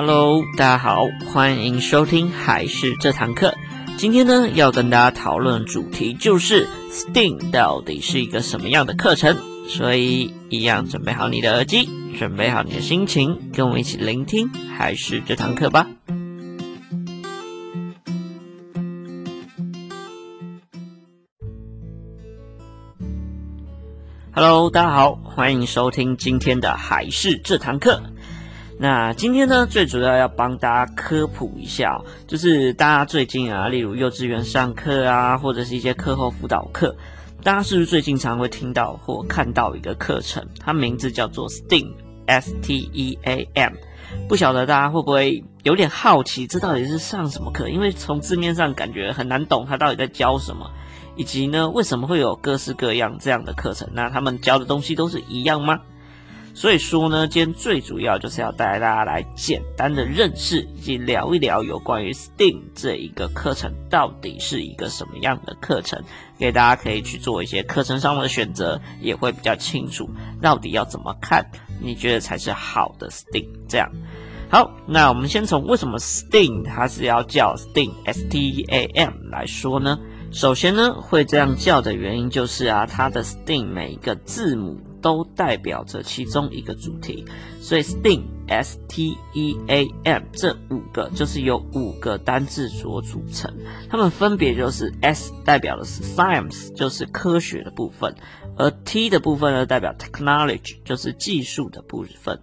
Hello，大家好，欢迎收听还是这堂课。今天呢，要跟大家讨论主题就是 STEAM 到底是一个什么样的课程。所以，一样准备好你的耳机，准备好你的心情，跟我们一起聆听还是这堂课吧。Hello，大家好，欢迎收听今天的还是这堂课。那今天呢，最主要要帮大家科普一下哦，就是大家最近啊，例如幼稚园上课啊，或者是一些课后辅导课，大家是不是最近常会听到或看到一个课程？它名字叫做 STEAM，S-T-E-A-M。不晓得大家会不会有点好奇，这到底是上什么课？因为从字面上感觉很难懂，它到底在教什么？以及呢，为什么会有各式各样这样的课程？那他们教的东西都是一样吗？所以说呢，今天最主要就是要带大家来简单的认识以及聊一聊有关于 STEAM 这一个课程到底是一个什么样的课程，给大家可以去做一些课程上的选择，也会比较清楚到底要怎么看，你觉得才是好的 STEAM。这样，好，那我们先从为什么 STEAM 它是要叫 STEAM S-T-E-A-M 来说呢？首先呢，会这样叫的原因就是啊，它的 STEAM 每一个字母都代表着其中一个主题，所以 STEAM S T E A M 这五个就是由五个单字所组成，它们分别就是 S 代表的是 Science，就是科学的部分。而 T 的部分呢，代表 technology，就是技术的部分。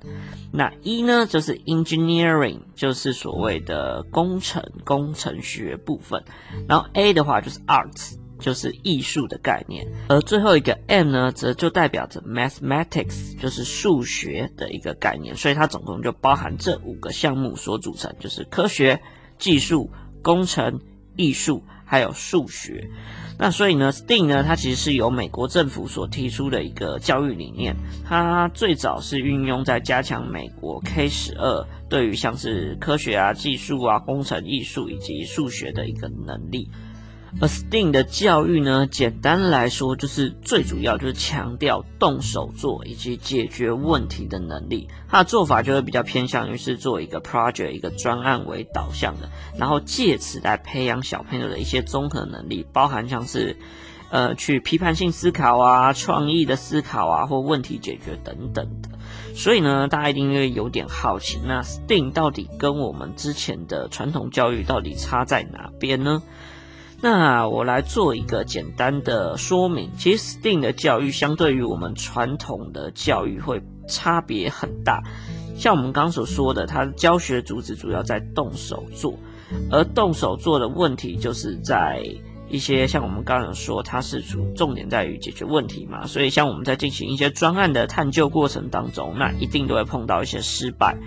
那 E 呢，就是 engineering，就是所谓的工程、工程学部分。然后 A 的话就是 arts，就是艺术的概念。而最后一个 M 呢，则就代表着 mathematics，就是数学的一个概念。所以它总共就包含这五个项目所组成，就是科学、技术、工程、艺术，还有数学。那所以呢，STEAM 呢，它其实是由美国政府所提出的一个教育理念。它最早是运用在加强美国 K 十二对于像是科学啊、技术啊、工程、艺术以及数学的一个能力。而 STEAM 的教育呢，简单来说就是最主要就是强调动手做以及解决问题的能力。它的做法就会比较偏向于是做一个 project 一个专案为导向的，然后借此来培养小朋友的一些综合能力，包含像是呃去批判性思考啊、创意的思考啊或问题解决等等的。所以呢，大家一定会有点好奇，那 STEAM 到底跟我们之前的传统教育到底差在哪边呢？那我来做一个简单的说明。其实 STEAM 的教育相对于我们传统的教育会差别很大。像我们刚所说的，它的教学主旨主要在动手做，而动手做的问题就是在一些像我们刚刚说，它是主重点在于解决问题嘛。所以像我们在进行一些专案的探究过程当中，那一定都会碰到一些失败。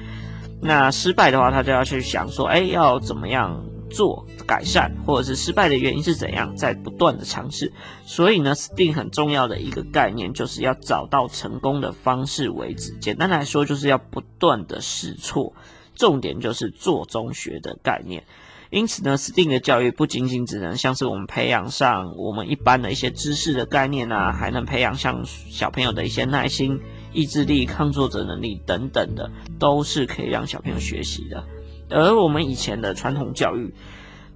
那失败的话，他就要去想说，哎，要怎么样？做改善，或者是失败的原因是怎样，在不断的尝试。所以呢，STEAM 很重要的一个概念，就是要找到成功的方式为止。简单来说，就是要不断的试错。重点就是做中学的概念。因此呢，STEAM 的教育不仅仅只能像是我们培养上我们一般的一些知识的概念啊，还能培养像小朋友的一些耐心、意志力、抗挫折能力等等的，都是可以让小朋友学习的。而我们以前的传统教育，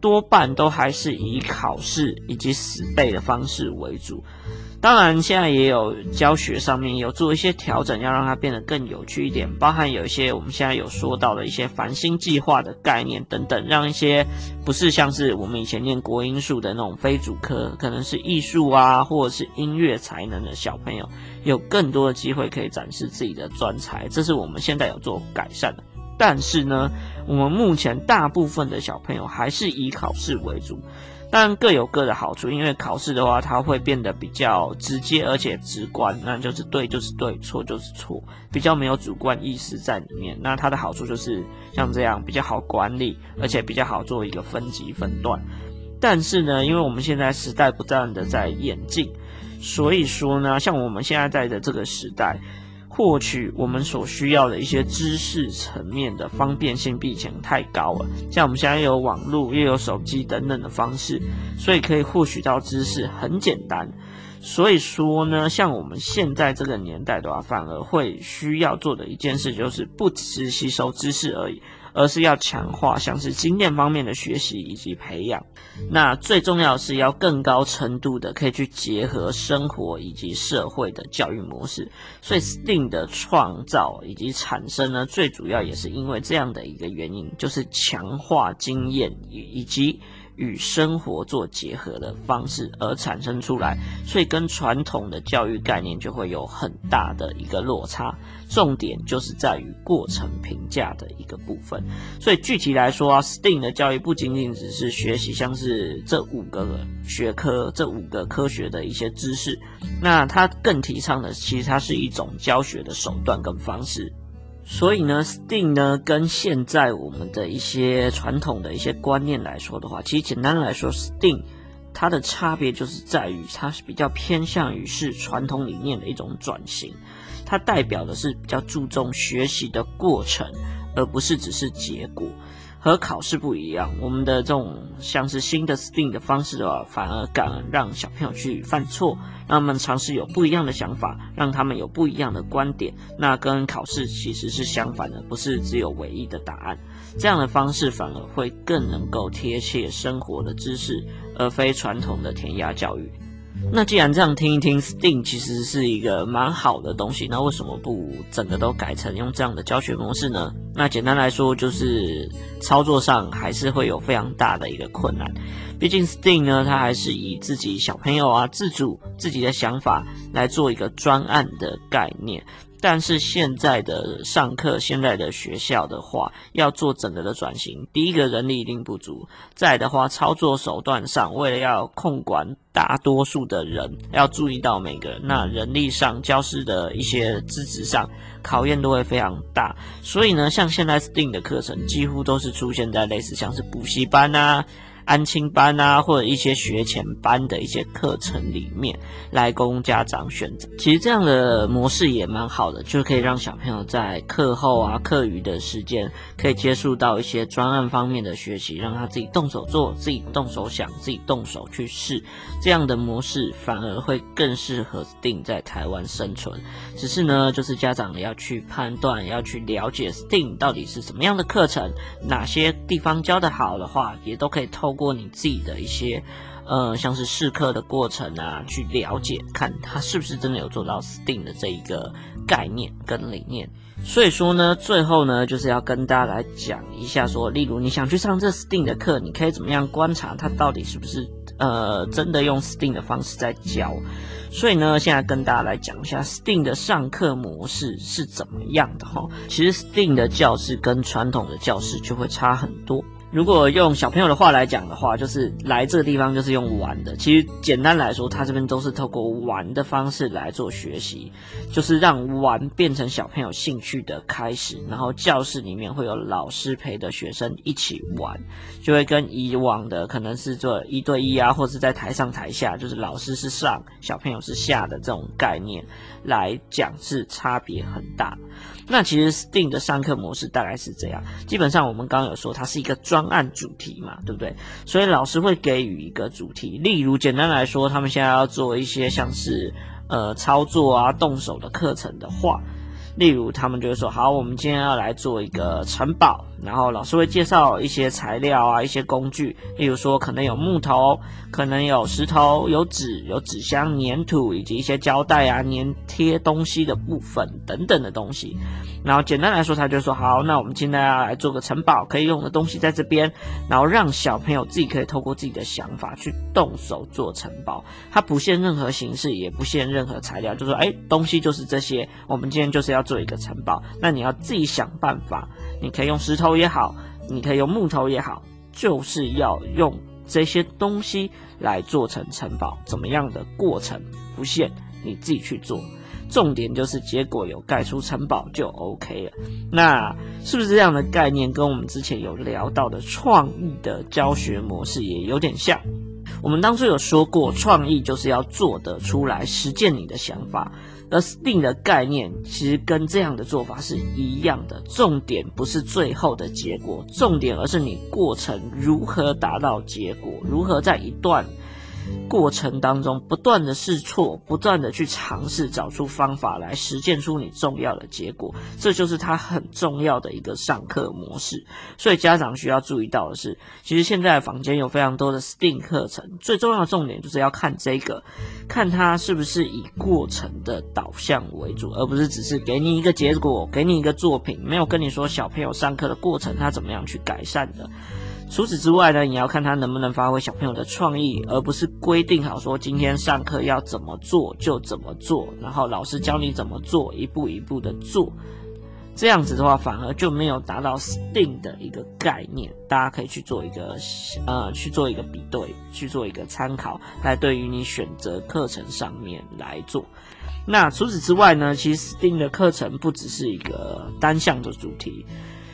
多半都还是以考试以及死背的方式为主。当然，现在也有教学上面有做一些调整，要让它变得更有趣一点，包含有一些我们现在有说到的一些繁星计划的概念等等，让一些不是像是我们以前念国英数的那种非主科，可能是艺术啊或者是音乐才能的小朋友，有更多的机会可以展示自己的专才，这是我们现在有做改善的。但是呢，我们目前大部分的小朋友还是以考试为主，但各有各的好处。因为考试的话，它会变得比较直接而且直观，那就是对就是对，错就是错，比较没有主观意识在里面。那它的好处就是像这样比较好管理，而且比较好做一个分级分段。但是呢，因为我们现在时代不断的在演进，所以说呢，像我们现在在的这个时代。获取我们所需要的一些知识层面的方便性比以前太高了，像我们现在有网络，又有手机等等的方式，所以可以获取到知识很简单。所以说呢，像我们现在这个年代的话，反而会需要做的一件事，就是不只是吸收知识而已，而是要强化像是经验方面的学习以及培养。那最重要的是要更高程度的可以去结合生活以及社会的教育模式。所以 STEAM 的创造以及产生呢，最主要也是因为这样的一个原因，就是强化经验以以及。与生活做结合的方式而产生出来，所以跟传统的教育概念就会有很大的一个落差。重点就是在于过程评价的一个部分。所以具体来说啊，STEAM 的教育不仅仅只是学习像是这五个学科、这五个科学的一些知识，那它更提倡的其实它是一种教学的手段跟方式。所以呢，STEAM 呢跟现在我们的一些传统的一些观念来说的话，其实简单来说，STEAM 它的差别就是在于它是比较偏向于是传统理念的一种转型，它代表的是比较注重学习的过程，而不是只是结果。和考试不一样，我们的这种像是新的 STEAM 的方式的话，反而敢让小朋友去犯错，让他们尝试有不一样的想法，让他们有不一样的观点。那跟考试其实是相反的，不是只有唯一的答案。这样的方式反而会更能够贴切生活的知识，而非传统的填鸭教育。那既然这样听一听，STEAM 其实是一个蛮好的东西，那为什么不整个都改成用这样的教学模式呢？那简单来说，就是操作上还是会有非常大的一个困难。毕竟 STEAM 呢，它还是以自己小朋友啊自主自己的想法来做一个专案的概念。但是现在的上课，现在的学校的话，要做整个的转型，第一个人力一定不足。再的话，操作手段上，为了要控管大多数的人，要注意到每个人，那人力上、教师的一些资质上，考验都会非常大。所以呢，像现在定的课程，几乎都是出现在类似像是补习班啊。安亲班啊，或者一些学前班的一些课程里面来供家长选择。其实这样的模式也蛮好的，就可以让小朋友在课后啊、课余的时间可以接触到一些专案方面的学习，让他自己动手做、自己动手想、自己动手去试。这样的模式反而会更适合 STEAM 在台湾生存。只是呢，就是家长要去判断、要去了解 STEAM 到底是什么样的课程，哪些地方教的好的话，也都可以透过。过你自己的一些，呃，像是试课的过程啊，去了解看他是不是真的有做到 STEAM 的这一个概念跟理念。所以说呢，最后呢，就是要跟大家来讲一下说，说例如你想去上这 STEAM 的课，你可以怎么样观察他到底是不是呃真的用 STEAM 的方式在教。所以呢，现在跟大家来讲一下 STEAM 的上课模式是怎么样的哈。其实 STEAM 的教室跟传统的教室就会差很多。如果用小朋友的话来讲的话，就是来这个地方就是用玩的。其实简单来说，他这边都是透过玩的方式来做学习，就是让玩变成小朋友兴趣的开始。然后教室里面会有老师陪着学生一起玩，就会跟以往的可能是做一对一啊，或是在台上台下，就是老师是上，小朋友是下的这种概念来讲，是差别很大。那其实 STEAM 的上课模式大概是这样，基本上我们刚刚有说它是一个专案主题嘛，对不对？所以老师会给予一个主题，例如简单来说，他们现在要做一些像是呃操作啊、动手的课程的话。例如，他们就会说：“好，我们今天要来做一个城堡，然后老师会介绍一些材料啊，一些工具。例如说，可能有木头，可能有石头，有纸，有纸箱、粘土，以及一些胶带啊，粘贴东西的部分等等的东西。然后简单来说，他就说：好，那我们今天要来做个城堡，可以用的东西在这边，然后让小朋友自己可以透过自己的想法去动手做城堡。它不限任何形式，也不限任何材料，就说：哎，东西就是这些，我们今天就是要。”做一个城堡，那你要自己想办法。你可以用石头也好，你可以用木头也好，就是要用这些东西来做成城堡。怎么样的过程不限，你自己去做。重点就是结果有盖出城堡就 OK 了。那是不是这样的概念跟我们之前有聊到的创意的教学模式也有点像？我们当初有说过，创意就是要做得出来，实践你的想法。而 STEAM 的概念其实跟这样的做法是一样的，重点不是最后的结果，重点而是你过程如何达到结果，如何在一段过程当中不断的试错，不断的去尝试，找出方法来实践出你重要的结果，这就是他很重要的一个上课模式。所以家长需要注意到的是，其实现在坊间有非常多的 STEAM 课程，最重要的重点就是要看这个，看他是不是以过程的导向为主，而不是只是给你一个结果，给你一个作品，没有跟你说小朋友上课的过程他怎么样去改善的。除此之外呢，你要看他能不能发挥小朋友的创意，而不是规定好说今天上课要怎么做就怎么做，然后老师教你怎么做，一步一步的做。这样子的话，反而就没有达到 STEAM 的一个概念。大家可以去做一个呃，去做一个比对，去做一个参考，来对于你选择课程上面来做。那除此之外呢，其实 STEAM 的课程不只是一个单项的主题。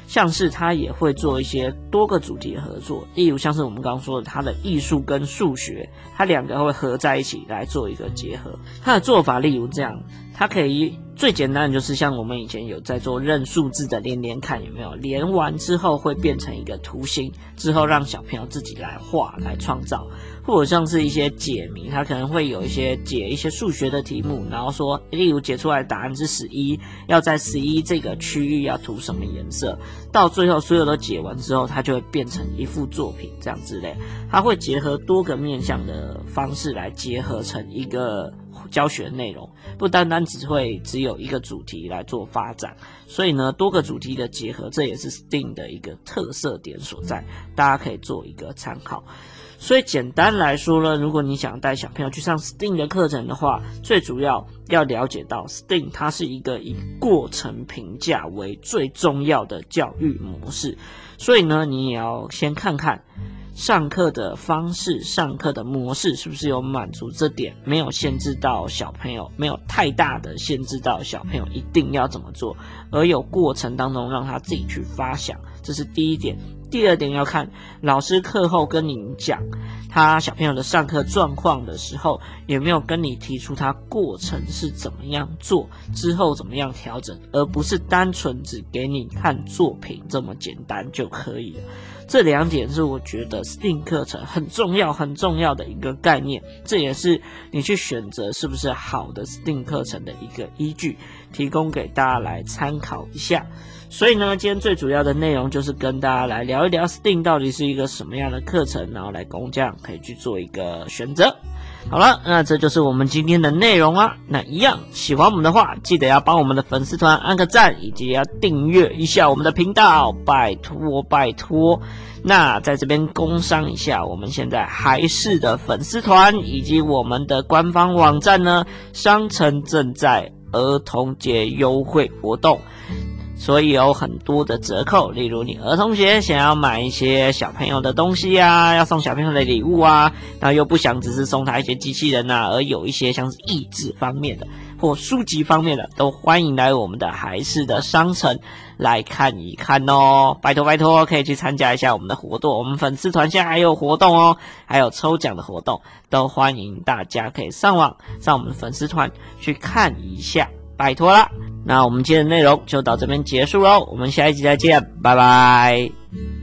像是他也会做一些多个主题的合作，例如像是我们刚刚说的，他的艺术跟数学，他两个会合在一起来做一个结合。他的做法例如这样，它可以最简单的就是像我们以前有在做认数字的连连看有没有，连完之后会变成一个图形，之后让小朋友自己来画来创造。或者像是一些解谜，它可能会有一些解一些数学的题目，然后说，例如解出来答案是十一，要在十一这个区域要涂什么颜色，到最后所有都解完之后，它就会变成一幅作品这样之类。它会结合多个面向的方式来结合成一个教学内容，不单单只会只有一个主题来做发展。所以呢，多个主题的结合，这也是 STEAM 的一个特色点所在，大家可以做一个参考。所以简单来说呢，如果你想带小朋友去上 STEAM 的课程的话，最主要要了解到 STEAM 它是一个以过程评价为最重要的教育模式。所以呢，你也要先看看上课的方式、上课的模式是不是有满足这点，没有限制到小朋友，没有太大的限制到小朋友一定要怎么做，而有过程当中让他自己去发想，这是第一点。第二点要看老师课后跟你讲他小朋友的上课状况的时候，有没有跟你提出他过程是怎么样做，之后怎么样调整，而不是单纯只给你看作品这么简单就可以了。这两点是我觉得 STEAM 课程很重要、很重要的一个概念，这也是你去选择是不是好的 STEAM 课程的一个依据，提供给大家来参考一下。所以呢，今天最主要的内容就是跟大家来聊一聊 STEAM 到底是一个什么样的课程，然后来工匠可以去做一个选择。好了，那这就是我们今天的内容啊。那一样喜欢我们的话，记得要帮我们的粉丝团按个赞，以及要订阅一下我们的频道，拜托拜托。那在这边工商一下，我们现在还是的粉丝团以及我们的官方网站呢，商城正在儿童节优惠活动。所以有很多的折扣，例如你儿童节想要买一些小朋友的东西啊，要送小朋友的礼物啊，然后又不想只是送他一些机器人啊，而有一些像是益智方面的或书籍方面的，都欢迎来我们的孩事的商城来看一看哦。拜托拜托，可以去参加一下我们的活动，我们粉丝团现在还有活动哦，还有抽奖的活动，都欢迎大家可以上网上我们粉丝团去看一下，拜托了。那我们今天的内容就到这边结束喽，我们下一集再见，拜拜。